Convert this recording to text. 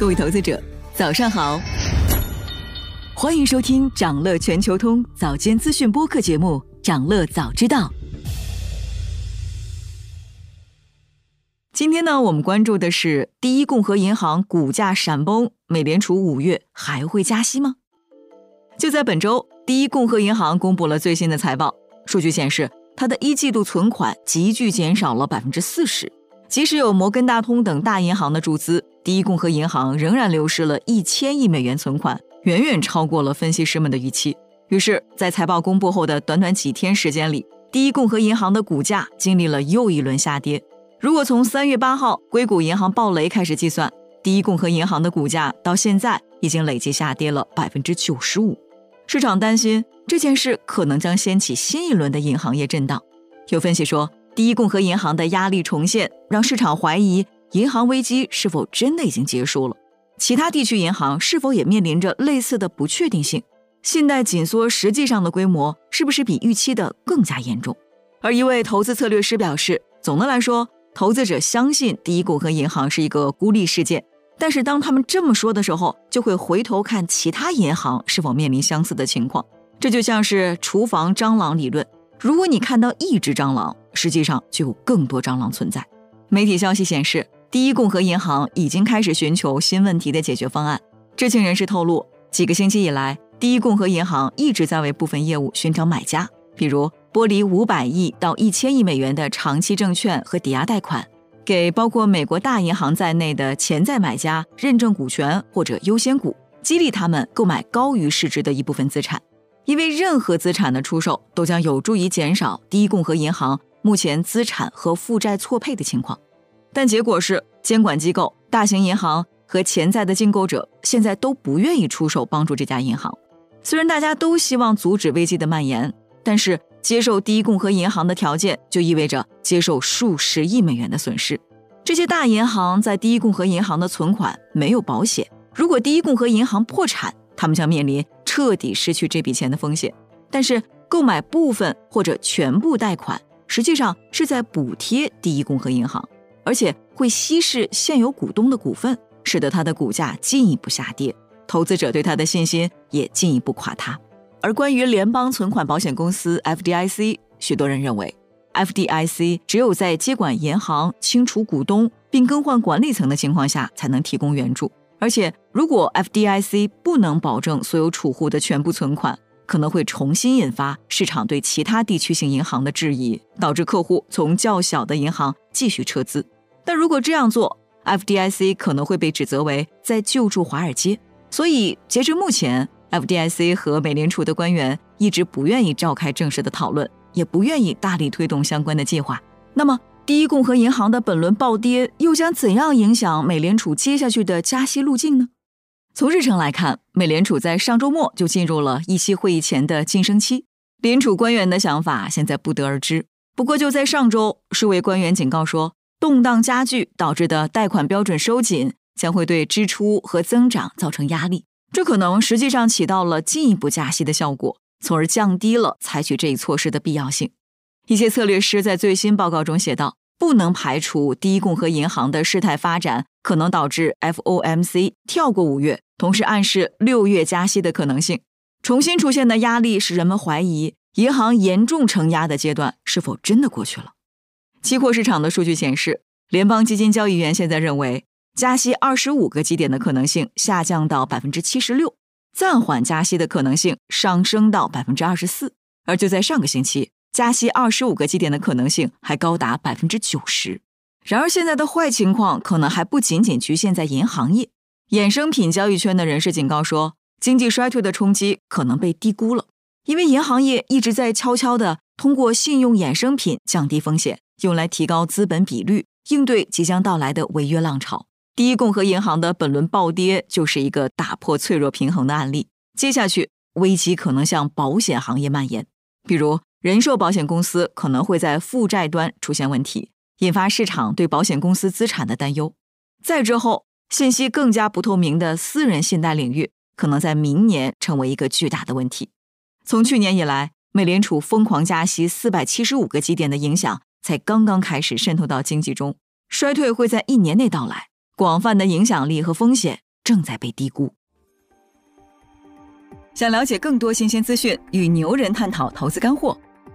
各位投资者，早上好！欢迎收听长乐全球通早间资讯播客节目《长乐早知道》。今天呢，我们关注的是第一共和银行股价闪崩，美联储五月还会加息吗？就在本周，第一共和银行公布了最新的财报，数据显示，它的一季度存款急剧减少了百分之四十。即使有摩根大通等大银行的注资，第一共和银行仍然流失了一千亿美元存款，远远超过了分析师们的预期。于是，在财报公布后的短短几天时间里，第一共和银行的股价经历了又一轮下跌。如果从三月八号硅谷银行暴雷开始计算，第一共和银行的股价到现在已经累计下跌了百分之九十五。市场担心这件事可能将掀起新一轮的银行业震荡。有分析说。第一共和银行的压力重现，让市场怀疑银行危机是否真的已经结束了。其他地区银行是否也面临着类似的不确定性？信贷紧缩实际上的规模是不是比预期的更加严重？而一位投资策略师表示，总的来说，投资者相信第一共和银行是一个孤立事件，但是当他们这么说的时候，就会回头看其他银行是否面临相似的情况。这就像是厨房蟑螂理论。如果你看到一只蟑螂，实际上就有更多蟑螂存在。媒体消息显示，第一共和银行已经开始寻求新问题的解决方案。知情人士透露，几个星期以来，第一共和银行一直在为部分业务寻找买家，比如剥离五百亿到一千亿美元的长期证券和抵押贷款，给包括美国大银行在内的潜在买家认证股权或者优先股，激励他们购买高于市值的一部分资产。因为任何资产的出售都将有助于减少第一共和银行目前资产和负债错配的情况，但结果是监管机构、大型银行和潜在的竞购者现在都不愿意出手帮助这家银行。虽然大家都希望阻止危机的蔓延，但是接受第一共和银行的条件就意味着接受数十亿美元的损失。这些大银行在第一共和银行的存款没有保险，如果第一共和银行破产，他们将面临。彻底失去这笔钱的风险，但是购买部分或者全部贷款，实际上是在补贴第一共和银行，而且会稀释现有股东的股份，使得它的股价进一步下跌，投资者对它的信心也进一步垮塌。而关于联邦存款保险公司 FDIC，许多人认为，FDIC 只有在接管银行、清除股东并更换管理层的情况下，才能提供援助。而且，如果 FDIC 不能保证所有储户的全部存款，可能会重新引发市场对其他地区性银行的质疑，导致客户从较小的银行继续撤资。但如果这样做，FDIC 可能会被指责为在救助华尔街。所以，截至目前，FDIC 和美联储的官员一直不愿意召开正式的讨论，也不愿意大力推动相关的计划。那么，第一共和银行的本轮暴跌又将怎样影响美联储接下去的加息路径呢？从日程来看，美联储在上周末就进入了议息会议前的晋升期。联储官员的想法现在不得而知。不过就在上周，数位官员警告说，动荡加剧导致的贷款标准收紧将会对支出和增长造成压力，这可能实际上起到了进一步加息的效果，从而降低了采取这一措施的必要性。一些策略师在最新报告中写道。不能排除第一共和银行的事态发展可能导致 FOMC 跳过五月，同时暗示六月加息的可能性。重新出现的压力使人们怀疑银行严重承压的阶段是否真的过去了。期货市场的数据显示，联邦基金交易员现在认为加息二十五个基点的可能性下降到百分之七十六，暂缓加息的可能性上升到百分之二十四。而就在上个星期。加息二十五个基点的可能性还高达百分之九十。然而，现在的坏情况可能还不仅仅局限在银行业，衍生品交易圈的人士警告说，经济衰退的冲击可能被低估了，因为银行业一直在悄悄地通过信用衍生品降低风险，用来提高资本比率，应对即将到来的违约浪潮。第一共和银行的本轮暴跌就是一个打破脆弱平衡的案例。接下去，危机可能向保险行业蔓延，比如。人寿保险公司可能会在负债端出现问题，引发市场对保险公司资产的担忧。再之后，信息更加不透明的私人信贷领域可能在明年成为一个巨大的问题。从去年以来，美联储疯狂加息四百七十五个基点的影响才刚刚开始渗透到经济中，衰退会在一年内到来。广泛的影响力和风险正在被低估。想了解更多新鲜资讯，与牛人探讨投资干货，